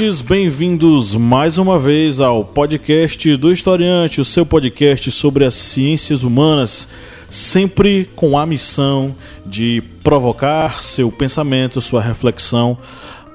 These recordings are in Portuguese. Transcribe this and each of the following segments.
Ouvintes, bem-vindos mais uma vez ao podcast do Historiante, o seu podcast sobre as ciências humanas, sempre com a missão de provocar seu pensamento, sua reflexão,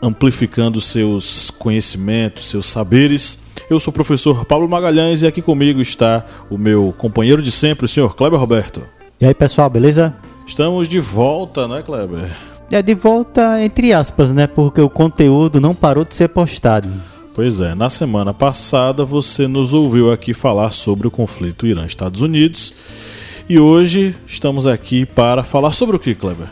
amplificando seus conhecimentos, seus saberes. Eu sou o professor Pablo Magalhães e aqui comigo está o meu companheiro de sempre, o senhor Kleber Roberto. E aí pessoal, beleza? Estamos de volta, né, Kleber? É de volta entre aspas, né? Porque o conteúdo não parou de ser postado. Pois é, na semana passada você nos ouviu aqui falar sobre o conflito Irã-Estados Unidos e hoje estamos aqui para falar sobre o que, Kleber?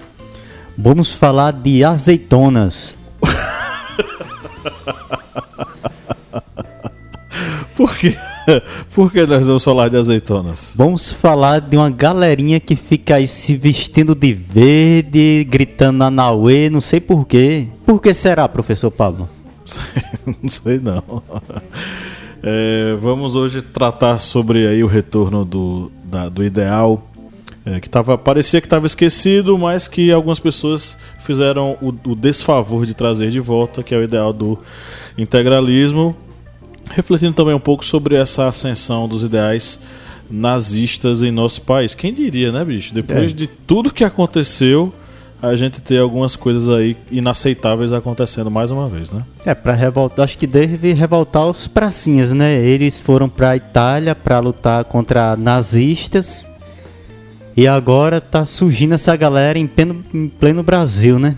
Vamos falar de azeitonas. Por quê? Por que nós vamos falar de azeitonas? Vamos falar de uma galerinha que fica aí se vestindo de verde, gritando Anauê, não sei porquê. Por que será, professor Pablo? não sei não. É, vamos hoje tratar sobre aí o retorno do, da, do ideal é, que tava, parecia que estava esquecido, mas que algumas pessoas fizeram o, o desfavor de trazer de volta, que é o ideal do integralismo, refletindo também um pouco sobre essa ascensão dos ideais nazistas em nosso país. Quem diria, né, bicho? Depois É. de tudo que aconteceu, a gente ter algumas coisas aí inaceitáveis acontecendo mais uma vez, né? É, pra revoltar, acho que deve revoltar os pracinhas, né? Eles foram pra Itália pra lutar contra nazistas e agora tá surgindo essa galera em pleno, em pleno Brasil, né?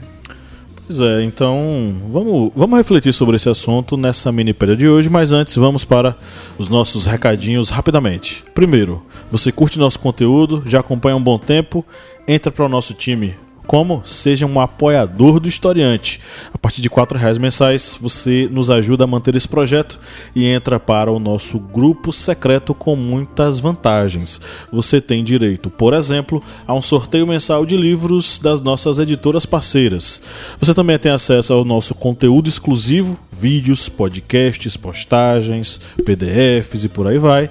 Pois é, então vamos, vamos refletir sobre esse assunto nessa minipédia de hoje, mas antes vamos para os nossos recadinhos rapidamente. Primeiro, você curte nosso conteúdo, já acompanha um bom tempo, entra para o nosso time. Como? Seja um apoiador do Historiante. A partir de R$ reais mensais, você nos ajuda a manter esse projeto e entra para o nosso grupo secreto com muitas vantagens. Você tem direito, por exemplo, a um sorteio mensal de livros das nossas editoras parceiras. Você também tem acesso ao nosso conteúdo exclusivo, vídeos, podcasts, postagens, PDFs e por aí vai.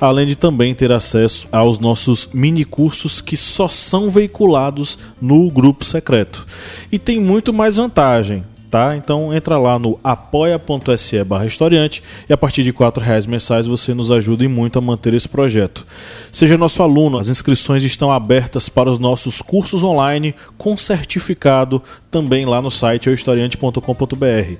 Além de também ter acesso aos nossos mini cursos que só são veiculados no grupo secreto. E tem muito mais vantagem. Tá? Então entra lá no apoia.se barra historiante e a partir de R$ reais mensais você nos ajuda e muito a manter esse projeto. Seja nosso aluno, as inscrições estão abertas para os nossos cursos online com certificado também lá no site euhistoriante.com.br.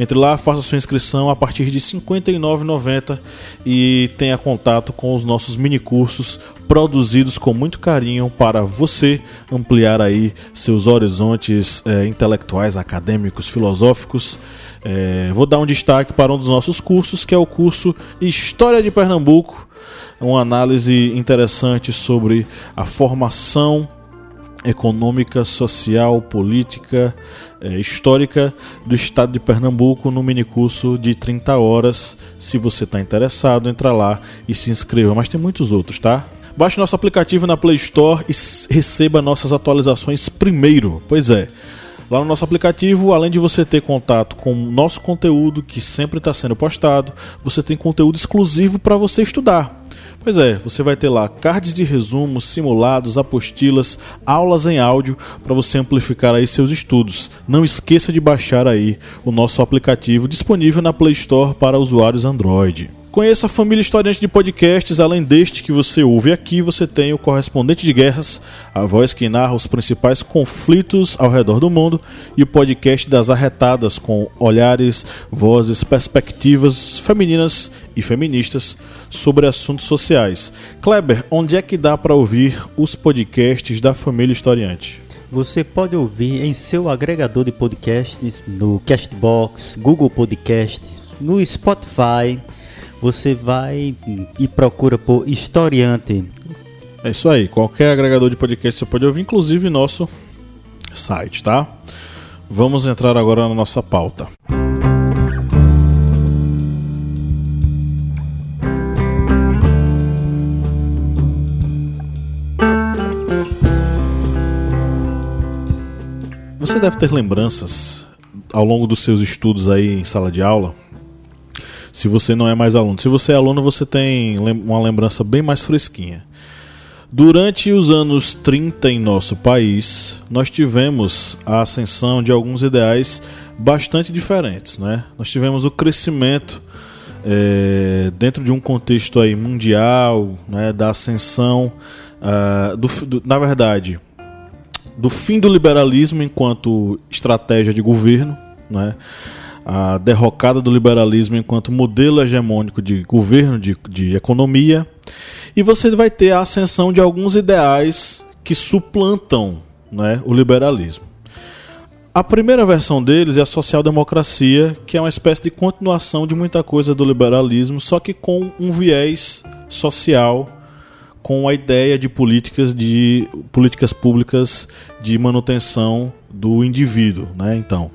Entre lá, faça sua inscrição a partir de R$ 59,90 e tenha contato com os nossos minicursos produzidos com muito carinho para você ampliar aí seus horizontes eh, intelectuais, acadêmicos, filosóficos. Eh, vou dar um destaque para um dos nossos cursos, que é o curso História de Pernambuco, uma análise interessante sobre a formação econômica, social, política, eh, histórica do estado de Pernambuco no minicurso de 30 horas. Se você está interessado, entra lá e se inscreva. Mas tem muitos outros, tá? Baixe nosso aplicativo na Play Store e receba nossas atualizações primeiro. Pois é. Lá no nosso aplicativo, além de você ter contato com o nosso conteúdo que sempre está sendo postado, você tem conteúdo exclusivo para você estudar. Pois é, você vai ter lá cards de resumos, simulados, apostilas, aulas em áudio para você amplificar aí seus estudos. Não esqueça de baixar aí o nosso aplicativo disponível na Play Store para usuários Android. Conheça a família historiante de podcasts, além deste que você ouve aqui, você tem o Correspondente de Guerras, a voz que narra os principais conflitos ao redor do mundo, e o podcast das arretadas, com olhares, vozes, perspectivas femininas e feministas sobre assuntos sociais. Kleber, onde é que dá para ouvir os podcasts da família historiante? Você pode ouvir em seu agregador de podcasts, no Castbox, Google Podcasts, no Spotify. Você vai e procura por Historiante. É isso aí, qualquer agregador de podcast você pode ouvir, inclusive nosso site, tá? Vamos entrar agora na nossa pauta. Você deve ter lembranças ao longo dos seus estudos aí em sala de aula. Se você não é mais aluno, se você é aluno, você tem uma lembrança bem mais fresquinha. Durante os anos 30 em nosso país, nós tivemos a ascensão de alguns ideais bastante diferentes. Né? Nós tivemos o crescimento é, dentro de um contexto aí mundial, né, da ascensão, uh, do, do, na verdade, do fim do liberalismo enquanto estratégia de governo, né? A derrocada do liberalismo enquanto modelo hegemônico de governo, de, de economia, e você vai ter a ascensão de alguns ideais que suplantam né, o liberalismo. A primeira versão deles é a social-democracia, que é uma espécie de continuação de muita coisa do liberalismo, só que com um viés social, com a ideia de políticas de políticas públicas de manutenção do indivíduo, né? Então,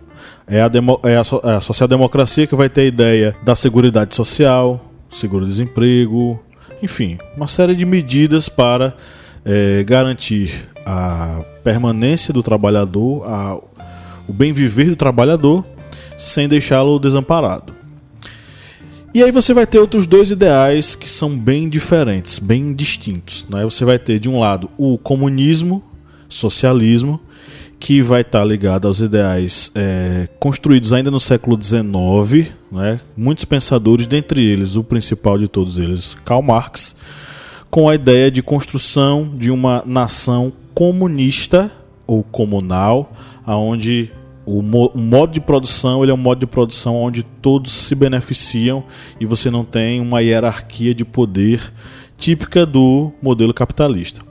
é a, demo, é a, é a social-democracia que vai ter a ideia da seguridade social, seguro-desemprego, enfim, uma série de medidas para é, garantir a permanência do trabalhador, a, o bem viver do trabalhador, sem deixá-lo desamparado. E aí você vai ter outros dois ideais que são bem diferentes, bem distintos. Né? Você vai ter de um lado o comunismo, socialismo, que vai estar tá ligado aos ideais é, construídos ainda no século XIX, né? muitos pensadores, dentre eles o principal de todos eles, Karl Marx, com a ideia de construção de uma nação comunista ou comunal, aonde o, mo o modo de produção ele é um modo de produção onde todos se beneficiam e você não tem uma hierarquia de poder típica do modelo capitalista.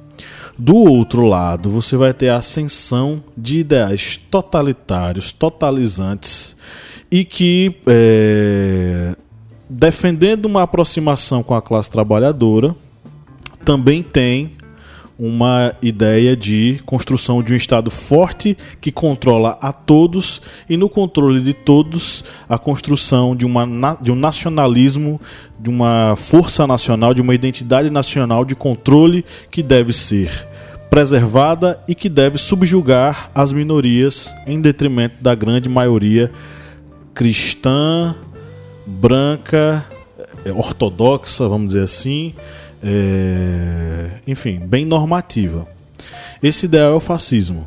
Do outro lado, você vai ter a ascensão de ideais totalitários, totalizantes e que, é, defendendo uma aproximação com a classe trabalhadora, também tem uma ideia de construção de um Estado forte que controla a todos e no controle de todos a construção de, uma, de um nacionalismo, de uma força nacional, de uma identidade nacional de controle que deve ser preservada e que deve subjugar as minorias em detrimento da grande maioria cristã, branca, ortodoxa, vamos dizer assim, é, enfim, bem normativa. Esse ideal é o fascismo.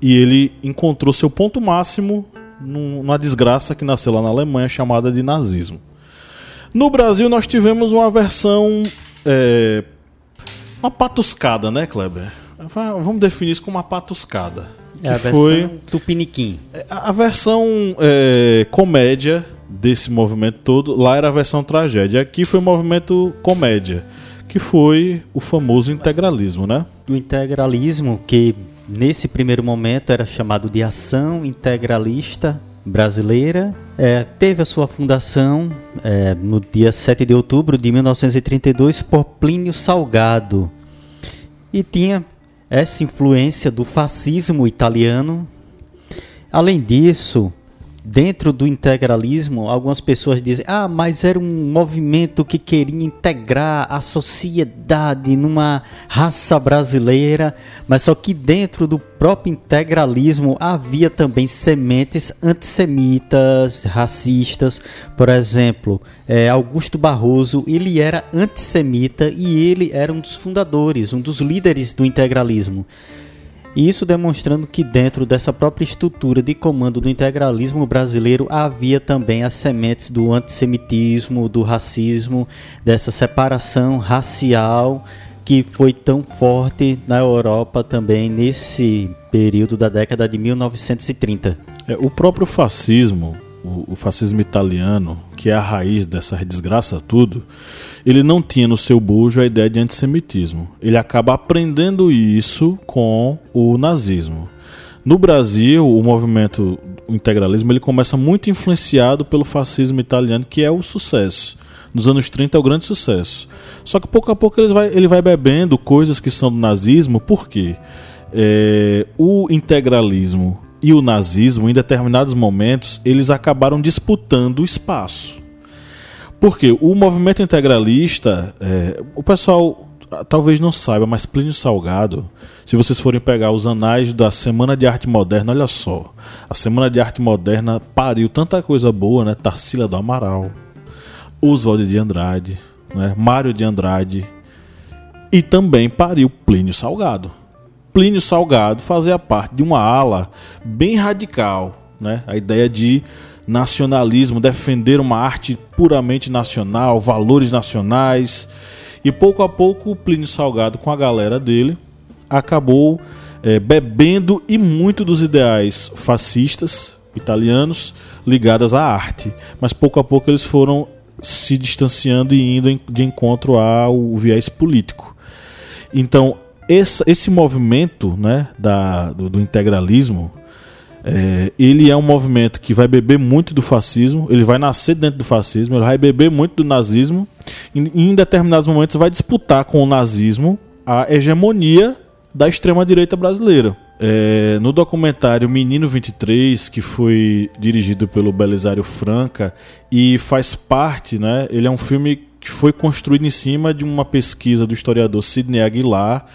E ele encontrou seu ponto máximo numa desgraça que nasceu lá na Alemanha chamada de nazismo. No Brasil nós tivemos uma versão. É, uma patuscada, né, Kleber? Vamos definir isso como uma patuscada. É a foi Tupiniquim. É, a, a versão é, comédia desse movimento todo, lá era a versão tragédia. Aqui foi o movimento comédia que foi o famoso integralismo, né? O integralismo, que nesse primeiro momento era chamado de Ação Integralista Brasileira, é, teve a sua fundação é, no dia 7 de outubro de 1932 por Plínio Salgado e tinha essa influência do fascismo italiano. Além disso, dentro do integralismo, algumas pessoas dizem: ah, mas era um movimento que queria integrar a sociedade numa raça brasileira, mas só que dentro do próprio integralismo havia também sementes antissemitas, racistas. Por exemplo, é, Augusto Barroso, ele era antissemita e ele era um dos fundadores, um dos líderes do integralismo. E isso demonstrando que dentro dessa própria estrutura de comando do integralismo brasileiro havia também as sementes do antissemitismo, do racismo, dessa separação racial que foi tão forte na Europa também nesse período da década de 1930. É, o próprio fascismo o, o, fascismo italiano, que é a raiz dessa desgraça tudo, ele não tinha no seu bujo a ideia de antissemitismo. Ele acaba aprendendo isso com o nazismo. No Brasil, o movimento o integralismo ele começa muito influenciado pelo fascismo italiano, que é o sucesso. Nos anos 30 é o grande sucesso. Só que pouco a pouco ele vai, ele vai bebendo coisas que são do nazismo, por quê? é, o integralismo e o nazismo, em determinados momentos, eles acabaram disputando o espaço. Porque o movimento integralista, é, o pessoal talvez não saiba, mas Plínio Salgado, se vocês forem pegar os anais da Semana de Arte Moderna, olha só. A Semana de Arte Moderna pariu tanta coisa boa, né? Tarsila do Amaral, Oswald de Andrade, né? Mário de Andrade, e também pariu Plínio Salgado. Plínio Salgado fazia parte de uma ala bem radical, né? A ideia de nacionalismo, defender uma arte puramente nacional, valores nacionais. E pouco a pouco, Plínio Salgado, com a galera dele, acabou é, bebendo e muito dos ideais fascistas italianos ligados à arte. Mas pouco a pouco eles foram se distanciando e indo de encontro ao viés político. Então, esse, esse movimento né, da, do, do integralismo, é, ele é um movimento que vai beber muito do fascismo, ele vai nascer dentro do fascismo, ele vai beber muito do nazismo, e em determinados momentos vai disputar com o nazismo a hegemonia da extrema-direita brasileira. É, no documentário Menino 23, que foi dirigido pelo Belisário Franca e faz parte, né? Ele é um filme que foi construído em cima de uma pesquisa do historiador Sidney Aguilar,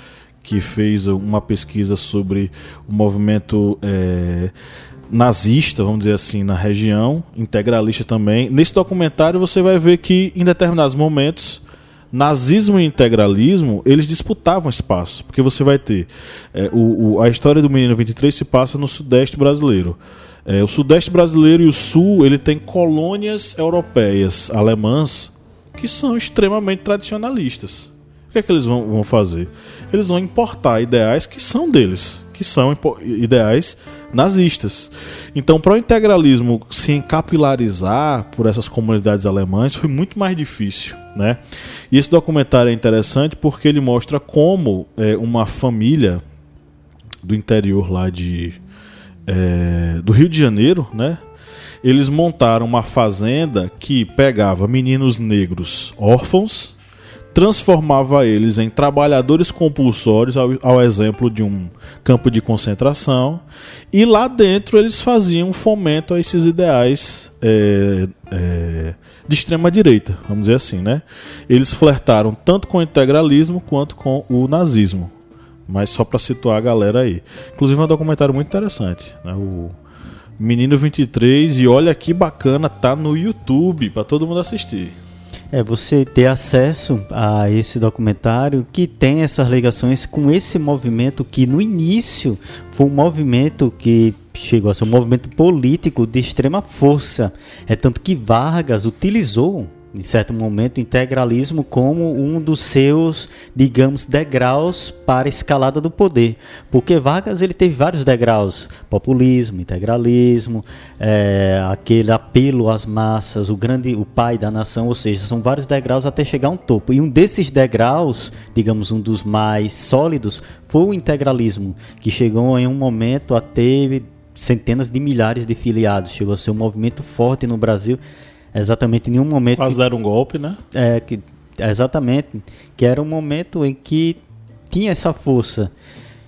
que fez uma pesquisa sobre o movimento é, nazista, vamos dizer assim, na região, integralista também. Nesse documentário você vai ver que em determinados momentos nazismo e integralismo eles disputavam espaço, porque você vai ter é, o, o, a história do menino 23 se passa no sudeste brasileiro. É, o sudeste brasileiro e o sul ele tem colônias europeias alemãs que são extremamente tradicionalistas. O que é que eles vão, vão fazer? Eles vão importar ideais que são deles, que são ideais nazistas. Então, para o integralismo se encapilarizar por essas comunidades alemãs foi muito mais difícil, né? E esse documentário é interessante porque ele mostra como é, uma família do interior lá de é, do Rio de Janeiro, né? eles montaram uma fazenda que pegava meninos negros órfãos, transformava eles em trabalhadores compulsórios, ao, ao, exemplo de um campo de concentração, e lá dentro eles faziam fomento a esses ideais é, é, de extrema direita, vamos dizer assim, né? Eles flertaram tanto com o integralismo quanto com o nazismo, mas só para situar a galera aí. Inclusive é um documentário muito interessante, né? O Menino 23 e olha que bacana, tá no YouTube para todo mundo assistir. É você ter acesso a esse documentário que tem essas ligações com esse movimento que no início foi um movimento que chegou a ser um movimento político de extrema força. É tanto que Vargas utilizou em certo momento, o integralismo como um dos seus, digamos, degraus para a escalada do poder. Porque Vargas ele teve vários degraus: populismo, integralismo, é, aquele apelo às massas, o grande, o pai da nação, ou seja, são vários degraus até chegar a um topo. E um desses degraus, digamos, um dos mais sólidos, foi o integralismo, que chegou em um momento a ter centenas de milhares de filiados, chegou a ser um movimento forte no Brasil exatamente em um momento. Quase deram um golpe, né? É, que, exatamente. Que era um momento em que tinha essa força.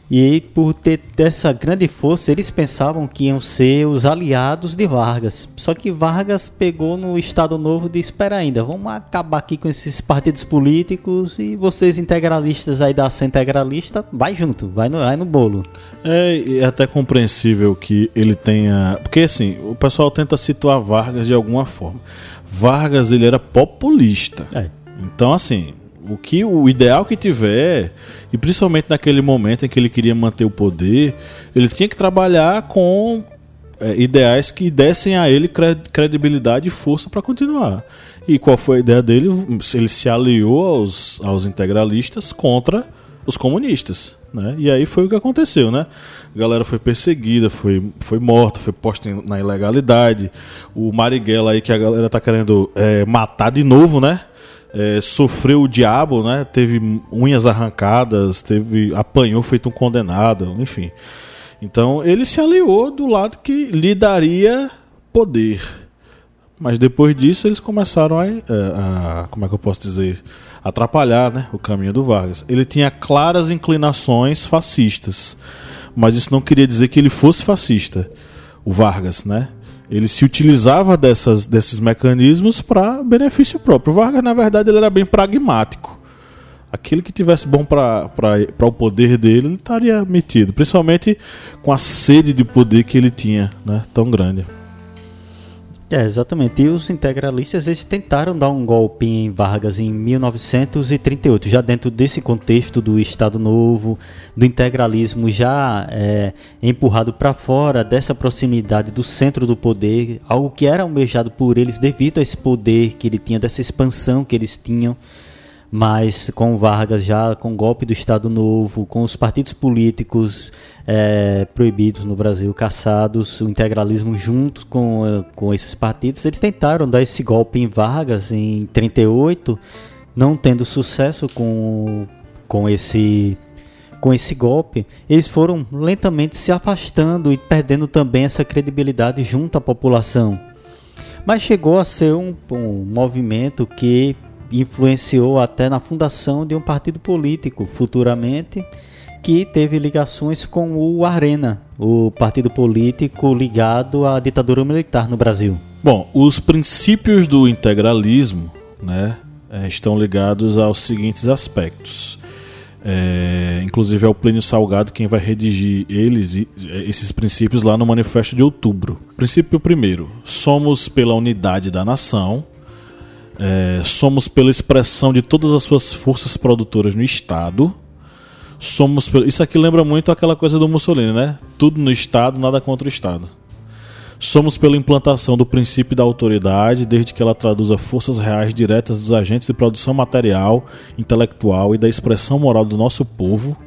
E por ter essa grande força, eles pensavam que iam ser os aliados de Vargas. Só que Vargas pegou no Estado Novo de espera ainda, vamos acabar aqui com esses partidos políticos e vocês integralistas aí da ação integralista, vai junto, vai no, vai no bolo. É, é até compreensível que ele tenha. Porque assim, o pessoal tenta situar Vargas de alguma forma. Vargas ele era populista. É. Então, assim, o que o ideal que tiver, e principalmente naquele momento em que ele queria manter o poder, ele tinha que trabalhar com é, ideais que dessem a ele credibilidade e força para continuar. E qual foi a ideia dele? Ele se aliou aos, aos integralistas contra os comunistas. Né? E aí foi o que aconteceu, né? A galera foi perseguida, foi, foi morta, foi posta na ilegalidade. O Marighella aí que a galera tá querendo é, matar de novo, né? É, sofreu o diabo, né? Teve unhas arrancadas, teve apanhou feito um condenado, enfim. Então ele se aliou do lado que lhe daria poder. Mas depois disso eles começaram a, a, a como é que eu posso dizer, atrapalhar, né, o caminho do Vargas. Ele tinha claras inclinações fascistas, mas isso não queria dizer que ele fosse fascista, o Vargas, né? Ele se utilizava dessas, desses mecanismos para benefício próprio. O Vargas, na verdade, ele era bem pragmático. Aquilo que tivesse bom para o poder dele, ele estaria metido. Principalmente com a sede de poder que ele tinha, né? Tão grande. É, exatamente. E os integralistas eles tentaram dar um golpe em Vargas em 1938, já dentro desse contexto do Estado Novo, do integralismo já é, empurrado para fora dessa proximidade do centro do poder, algo que era almejado por eles devido a esse poder que ele tinha, dessa expansão que eles tinham mas com Vargas já com o golpe do Estado Novo, com os partidos políticos é, proibidos no Brasil, caçados, o integralismo junto com, eh, com esses partidos, eles tentaram dar esse golpe em Vargas em 38, não tendo sucesso com, com esse com esse golpe, eles foram lentamente se afastando e perdendo também essa credibilidade junto à população. Mas chegou a ser um, um movimento que influenciou até na fundação de um partido político futuramente que teve ligações com o Arena, o partido político ligado à ditadura militar no Brasil. Bom, os princípios do integralismo né, é, estão ligados aos seguintes aspectos. É, inclusive é o Plínio Salgado quem vai redigir eles é, esses princípios lá no Manifesto de Outubro. Princípio primeiro: somos pela unidade da nação, é, somos pela expressão de todas as suas forças produtoras no Estado. Somos pelo... Isso aqui lembra muito aquela coisa do Mussolini, né? Tudo no Estado, nada contra o Estado. Somos pela implantação do princípio da autoridade, desde que ela traduza forças reais diretas dos agentes de produção material, intelectual e da expressão moral do nosso povo.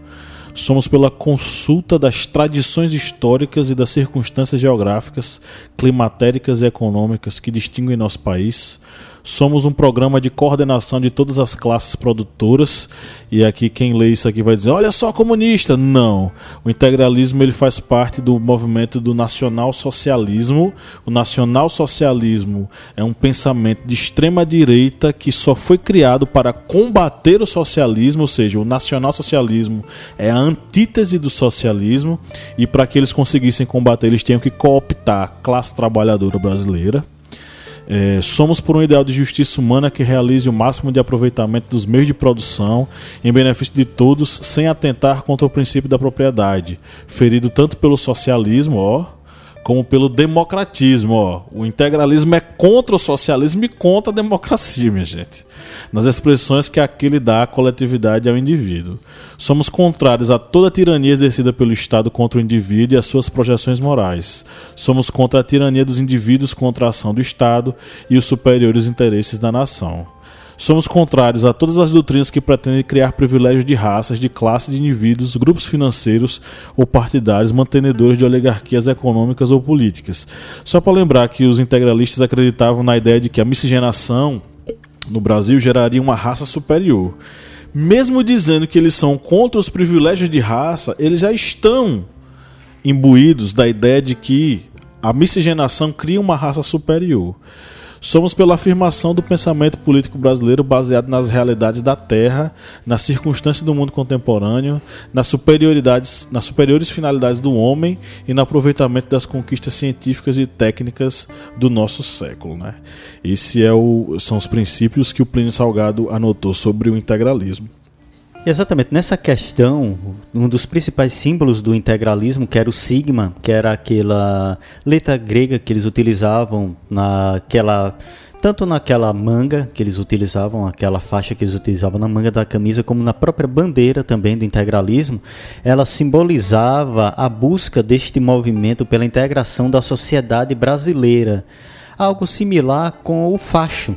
Somos pela consulta das tradições históricas e das circunstâncias geográficas, climatéricas e econômicas que distinguem nosso país Somos um programa de coordenação de todas as classes produtoras. E aqui quem lê isso aqui vai dizer: "Olha só comunista". Não. O integralismo ele faz parte do movimento do nacional-socialismo. O nacional-socialismo é um pensamento de extrema direita que só foi criado para combater o socialismo, ou seja, o nacional-socialismo é a antítese do socialismo e para que eles conseguissem combater, eles tinham que cooptar a classe trabalhadora brasileira. É, somos por um ideal de justiça humana que realize o máximo de aproveitamento dos meios de produção em benefício de todos, sem atentar contra o princípio da propriedade, ferido tanto pelo socialismo, ó, como pelo democratismo. Ó. O integralismo é contra o socialismo e contra a democracia, minha gente. Nas expressões que aquele dá à coletividade e ao indivíduo. Somos contrários a toda tirania exercida pelo Estado contra o indivíduo e as suas projeções morais. Somos contra a tirania dos indivíduos contra a ação do Estado e os superiores interesses da nação. Somos contrários a todas as doutrinas que pretendem criar privilégios de raças, de classes de indivíduos, grupos financeiros ou partidários mantenedores de oligarquias econômicas ou políticas. Só para lembrar que os integralistas acreditavam na ideia de que a miscigenação no Brasil geraria uma raça superior. Mesmo dizendo que eles são contra os privilégios de raça, eles já estão imbuídos da ideia de que a miscigenação cria uma raça superior. Somos pela afirmação do pensamento político brasileiro baseado nas realidades da Terra, nas circunstâncias do mundo contemporâneo, nas superioridades, nas superiores finalidades do homem e no aproveitamento das conquistas científicas e técnicas do nosso século. Né? Esse é o, são os princípios que o Plínio Salgado anotou sobre o integralismo. Exatamente, nessa questão, um dos principais símbolos do integralismo, que era o sigma, que era aquela letra grega que eles utilizavam naquela tanto naquela manga que eles utilizavam, aquela faixa que eles utilizavam na manga da camisa, como na própria bandeira também do integralismo, ela simbolizava a busca deste movimento pela integração da sociedade brasileira, algo similar com o facho,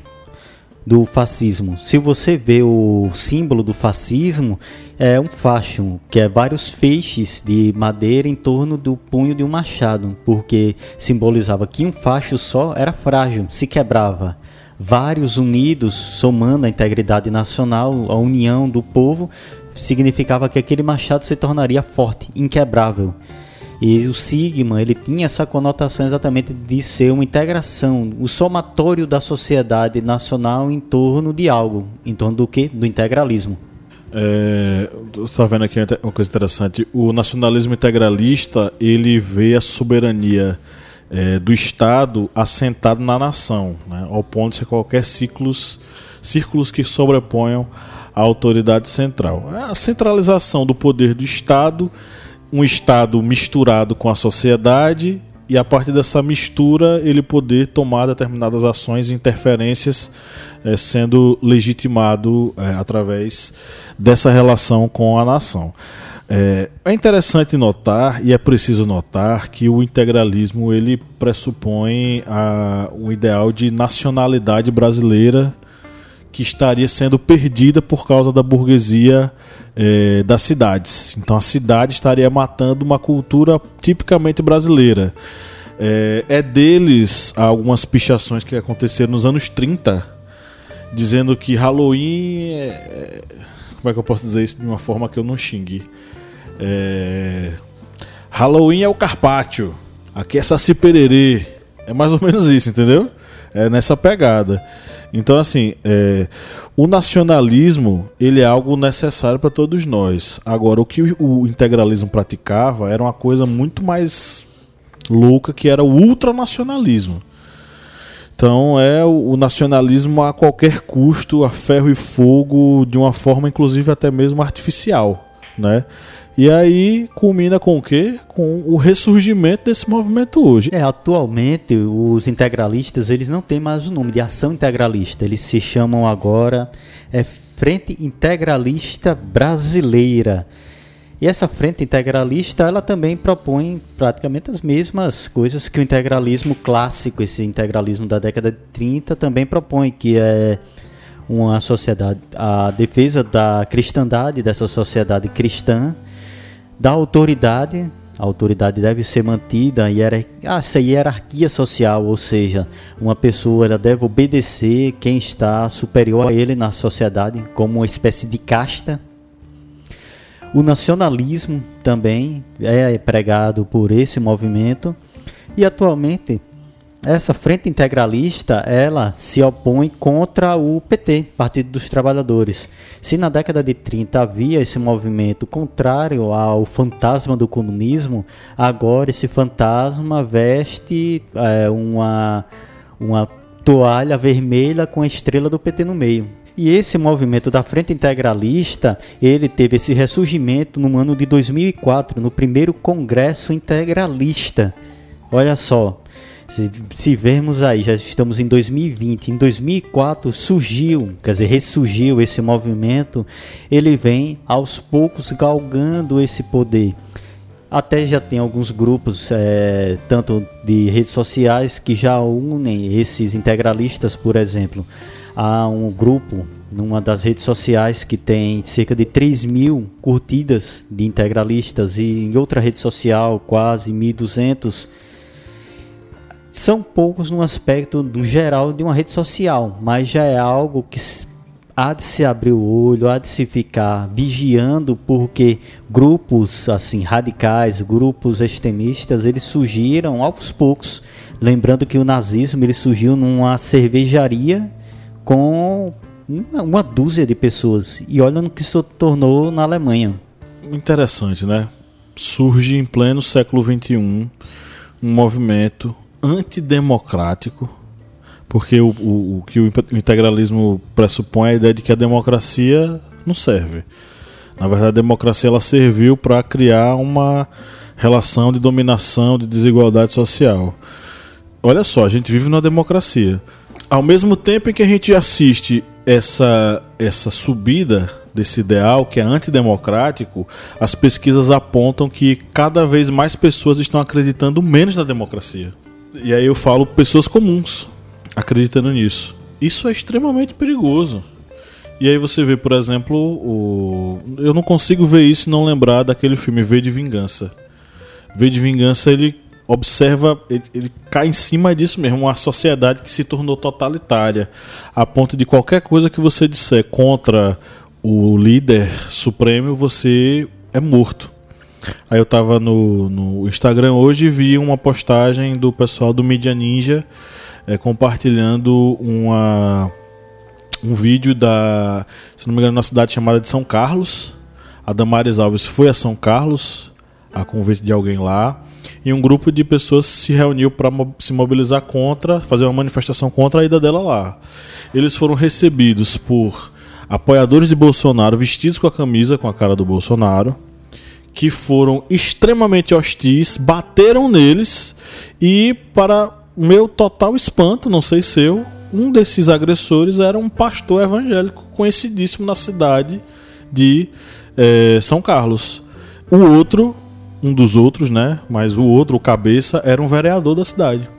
do fascismo. Se você vê o símbolo do fascismo, é um facho, que é vários feixes de madeira em torno do punho de um machado, porque simbolizava que um facho só era frágil, se quebrava. Vários unidos, somando a integridade nacional, a união do povo, significava que aquele machado se tornaria forte, inquebrável. E o sigma, ele tinha essa conotação exatamente de ser uma integração, o somatório da sociedade nacional em torno de algo, em torno do que? Do integralismo. É, está vendo aqui uma coisa interessante. O nacionalismo integralista ele vê a soberania é, do Estado assentado na nação, né, opondo-se a qualquer ciclos, círculos que sobreponham a autoridade central. A centralização do poder do Estado um Estado misturado com a sociedade e a partir dessa mistura ele poder tomar determinadas ações e interferências é, sendo legitimado é, através dessa relação com a nação. É, é, interessante notar e é preciso notar que o integralismo ele pressupõe a, um ideal de nacionalidade brasileira que estaria sendo perdida por causa da burguesia é, das cidades. Então a cidade estaria matando uma cultura tipicamente brasileira. É, é deles algumas pichações que aconteceram nos anos 30, dizendo que Halloween é, é, Como é que eu posso dizer isso de uma forma que eu não xingue? É, Halloween é o Carpaccio, aqui é Saci Pererê. É mais ou menos isso, entendeu? É nessa pegada. Então, assim, é, o nacionalismo ele é algo necessário para todos nós. Agora, o que o, integralismo praticava era uma coisa muito mais louca, que era o ultranacionalismo. Então é o, o nacionalismo a qualquer custo, a ferro e fogo, de uma forma inclusive até mesmo artificial, né? E aí culmina com o quê? Com o ressurgimento desse movimento hoje. É, atualmente os integralistas, eles não têm mais o nome de ação integralista, eles se chamam agora é Frente Integralista Brasileira. E essa frente integralista, ela também propõe praticamente as mesmas coisas que o integralismo clássico, esse integralismo da década de 30 também propõe, que é uma sociedade, a defesa da cristandade, dessa sociedade cristã, da autoridade. A autoridade deve ser mantida essa hierarquia social, ou seja, uma pessoa ela deve obedecer quem está superior a ele na sociedade, como uma espécie de casta. O nacionalismo também é pregado por esse movimento e atualmente essa frente integralista, ela se opõe contra o PT, Partido dos Trabalhadores. Se na década de 30 havia esse movimento contrário ao fantasma do comunismo, agora esse fantasma veste é, uma, uma toalha vermelha com a estrela do PT no meio. E esse movimento da Frente Integralista, ele teve esse ressurgimento no ano de 2004, no primeiro Congresso Integralista. Olha só, se, se vermos aí, já estamos em 2020, em 2004 surgiu, quer dizer, ressurgiu esse movimento, ele vem aos poucos galgando esse poder. Até já tem alguns grupos, é, tanto de redes sociais, que já unem esses integralistas, por exemplo. Há um grupo numa das redes sociais que tem cerca de 3 mil curtidas de integralistas e em outra rede social quase 1.200 são poucos no aspecto do geral de uma rede social, mas já é algo que há de se abrir o olho, há de se ficar vigiando, porque grupos assim radicais, grupos extremistas, eles surgiram aos poucos. Lembrando que o nazismo ele surgiu numa cervejaria com uma dúzia de pessoas. E olha no que isso tornou na Alemanha. Interessante, né? Surge em pleno século XXI um movimento antidemocrático, porque o, o, o que o integralismo pressupõe é a ideia de que a democracia não serve. Na verdade, a democracia ela serviu para criar uma relação de dominação, de desigualdade social. Olha só, a gente vive numa democracia. Ao mesmo tempo em que a gente assiste essa, essa subida desse ideal que é antidemocrático, as pesquisas apontam que cada vez mais pessoas estão acreditando menos na democracia. E aí eu falo pessoas comuns acreditando nisso. Isso é extremamente perigoso. E aí você vê, por exemplo, o... eu não consigo ver isso e não lembrar daquele filme V de Vingança. V de Vingança ele observa, ele, ele, cai em cima disso mesmo, uma sociedade que se tornou totalitária, a ponto de qualquer coisa que você disser contra o líder supremo, você é morto. Aí eu tava no, no Instagram hoje e vi uma postagem do pessoal do Media Ninja é, compartilhando uma, um vídeo da, se não me engano, na cidade chamada de São Carlos. A Damares Alves foi a São Carlos, a convite de alguém lá, e um grupo de pessoas se reuniu para se mobilizar contra, fazer uma manifestação contra a ida dela lá. Eles foram recebidos por apoiadores de Bolsonaro vestidos com a camisa com a cara do Bolsonaro, que foram extremamente hostis, bateram neles e, para meu total espanto, não sei seu, um desses agressores era um pastor evangélico conhecidíssimo na cidade de é, São Carlos. O outro, um dos outros, né? Mas o outro, o cabeça, era um vereador da cidade,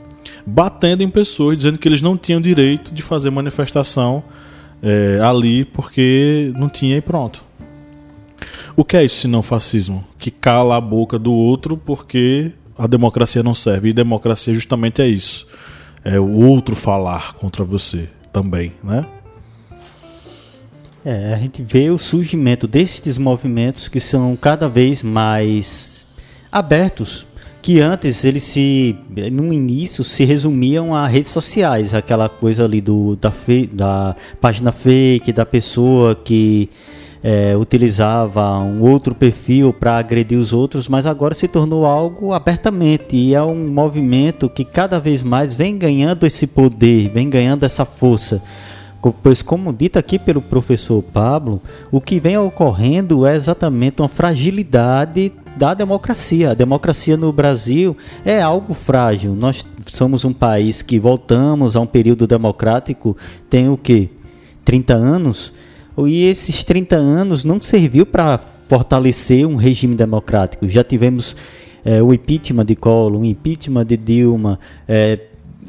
batendo em pessoas, dizendo que eles não tinham direito de fazer manifestação é, ali porque não tinha e pronto. O que é isso se não fascismo? Que cala a boca do outro porque a democracia não serve. E democracia justamente é isso. É o outro falar contra você também, né? É, a gente vê o surgimento destes movimentos que são cada vez mais abertos que antes eles se no início se resumiam a redes sociais, aquela coisa ali do da, fe, da página fake da pessoa que é, utilizava um outro perfil para agredir os outros, mas agora se tornou algo abertamente e é um movimento que cada vez mais vem ganhando esse poder, vem ganhando essa força. Pois, como dito aqui pelo professor Pablo, o que vem ocorrendo é exatamente uma fragilidade da democracia. A democracia no Brasil é algo frágil. Nós somos um país que voltamos a um período democrático, tem o que? 30 anos? E esses 30 anos não serviu para fortalecer um regime democrático. Já tivemos é, o impeachment de Collor, o impeachment de Dilma. É,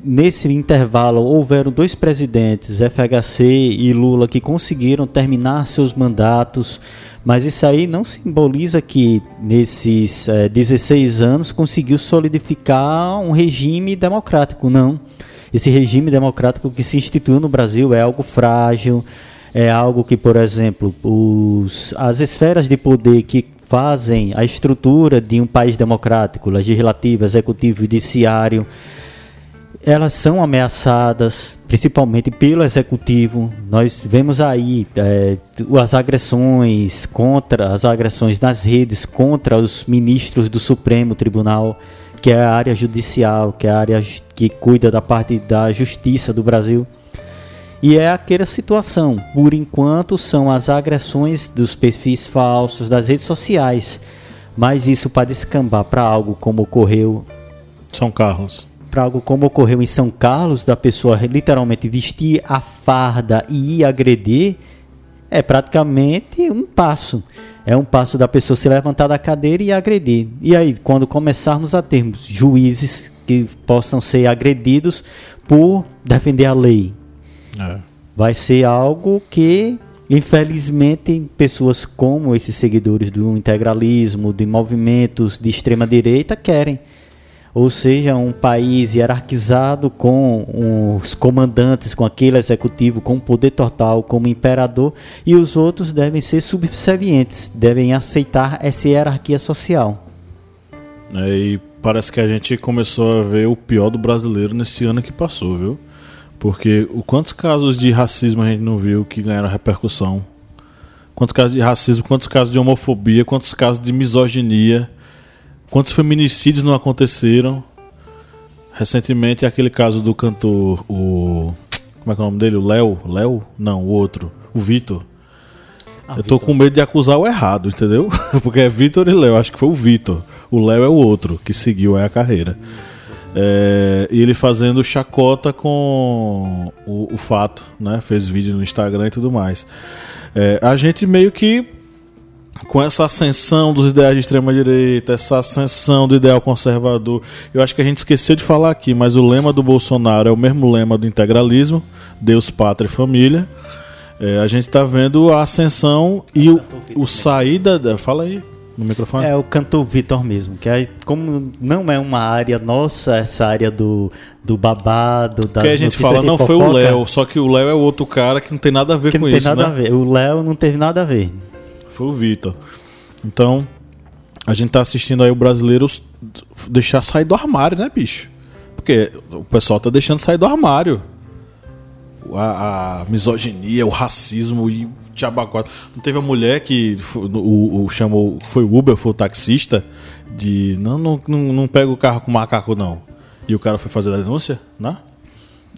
nesse intervalo houveram dois presidentes, FHC e Lula, que conseguiram terminar seus mandatos. Mas isso aí não simboliza que nesses é, 16 anos conseguiu solidificar um regime democrático, não. Esse regime democrático que se instituiu no Brasil é algo frágil, é algo que, por exemplo, os, as esferas de poder que fazem a estrutura de um país democrático, legislativo, executivo, judiciário, elas são ameaçadas, principalmente pelo executivo. Nós vemos aí é, as agressões contra as agressões nas redes contra os ministros do Supremo Tribunal, que é a área judicial, que é a área que cuida da parte da justiça do Brasil. E é aquela situação, por enquanto, são as agressões dos perfis falsos das redes sociais. Mas isso pode escambar para algo como ocorreu São Carlos. Para algo como ocorreu em São Carlos, da pessoa literalmente vestir a farda e ir agredir, é praticamente um passo. É um passo da pessoa se levantar da cadeira e agredir. E aí, quando começarmos a termos juízes que possam ser agredidos por defender a lei, é. Vai ser algo que, infelizmente, pessoas como esses seguidores do integralismo, de movimentos de extrema direita querem. Ou seja, um país hierarquizado com os comandantes, com aquele executivo, com poder total, como imperador, e os outros devem ser subservientes, devem aceitar essa hierarquia social. É, e parece que a gente começou a ver o pior do brasileiro nesse ano que passou, viu? Porque o quantos casos de racismo a gente não viu que ganharam repercussão? Quantos casos de racismo, quantos casos de homofobia, quantos casos de misoginia, quantos feminicídios não aconteceram? Recentemente aquele caso do cantor, o como é que é o nome dele? O Léo? Léo? Não, o outro, o Vitor. Ah, eu tô Victor. com medo de acusar o errado, entendeu? Porque é Vitor e Léo, acho que foi o Vitor. O Léo é o outro que seguiu a carreira. Hum. É, e ele fazendo chacota com o, o, fato, né? Fez vídeo no Instagram e tudo mais. É, a gente meio que com essa ascensão dos ideais de extrema direita, essa ascensão do ideal conservador, eu acho que a gente esqueceu de falar aqui, mas o lema do Bolsonaro é o mesmo lema do integralismo, Deus, pátria e família. É, a gente está vendo a ascensão e o, o saída. Fala aí no microfone? É o cantor Vitor mesmo, que é, como não é uma área nossa, essa área do, do babado, da Que a gente fala, não fofoca, foi o Léo, só que o Léo é o outro cara que não tem nada a ver com isso, né? Ver. O Léo não teve nada a ver. Foi o Vitor. Então, a gente tá assistindo aí o brasileiro deixar sair do armário, né, bicho? Porque o pessoal tá deixando sair do armário. A, a misoginia, o racismo e o diabacuado. Não teve a mulher que o, o, chamou, foi o Uber, foi o taxista, de não, não, não, não pega o carro com macaco, não. E o cara foi fazer a denúncia, né?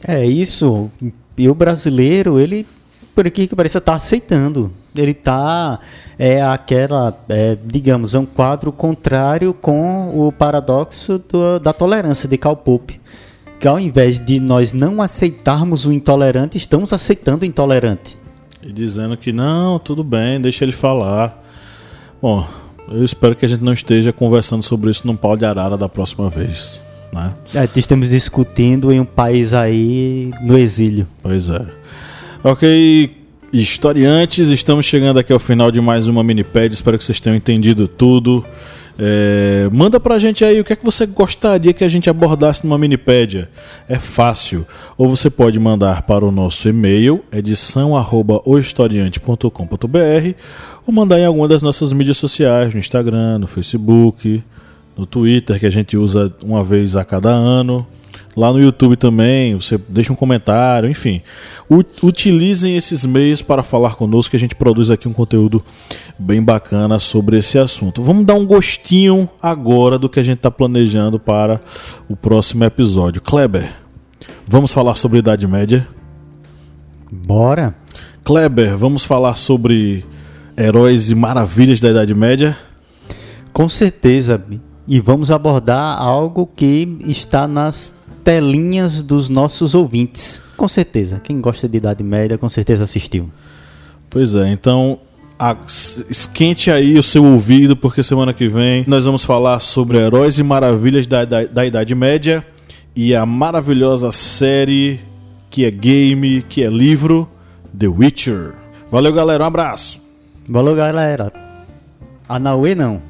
É isso. E o brasileiro, ele, por aqui que parece, tá aceitando. Ele tá é aquela, é, digamos, é um quadro contrário com o paradoxo do, da tolerância de Karl Popper. Que ao invés de nós não aceitarmos o intolerante, estamos aceitando o intolerante. E dizendo que não, tudo bem, deixa ele falar. Bom, eu espero que a gente não esteja conversando sobre isso num pau de arara da próxima vez. Né? É, estamos discutindo em um país aí no exílio. Pois é. Ok, historiantes, estamos chegando aqui ao final de mais uma minipad. Espero que vocês tenham entendido tudo. É, manda pra gente aí o que é que você gostaria que a gente abordasse numa minipédia. É fácil. Ou você pode mandar para o nosso e-mail, edição@ohistoriante.com.br, ou mandar em alguma das nossas mídias sociais, no Instagram, no Facebook, no Twitter, que a gente usa uma vez a cada ano. Lá no YouTube também, você deixa um comentário, enfim. Utilizem esses meios para falar conosco, que a gente produz aqui um conteúdo bem bacana sobre esse assunto. Vamos dar um gostinho agora do que a gente está planejando para o próximo episódio. Kleber, vamos falar sobre Idade Média? Bora! Kleber, vamos falar sobre heróis e maravilhas da Idade Média? Com certeza. E vamos abordar algo que está nas telinhas dos nossos ouvintes. Com certeza. Quem gosta de Idade Média, com certeza assistiu. Pois é, então a, esquente aí o seu ouvido, porque semana que vem nós vamos falar sobre heróis e maravilhas da, da, da Idade Média e a maravilhosa série que é game, que é livro, The Witcher. Valeu, galera. Um abraço. Valeu, galera. Anauê não.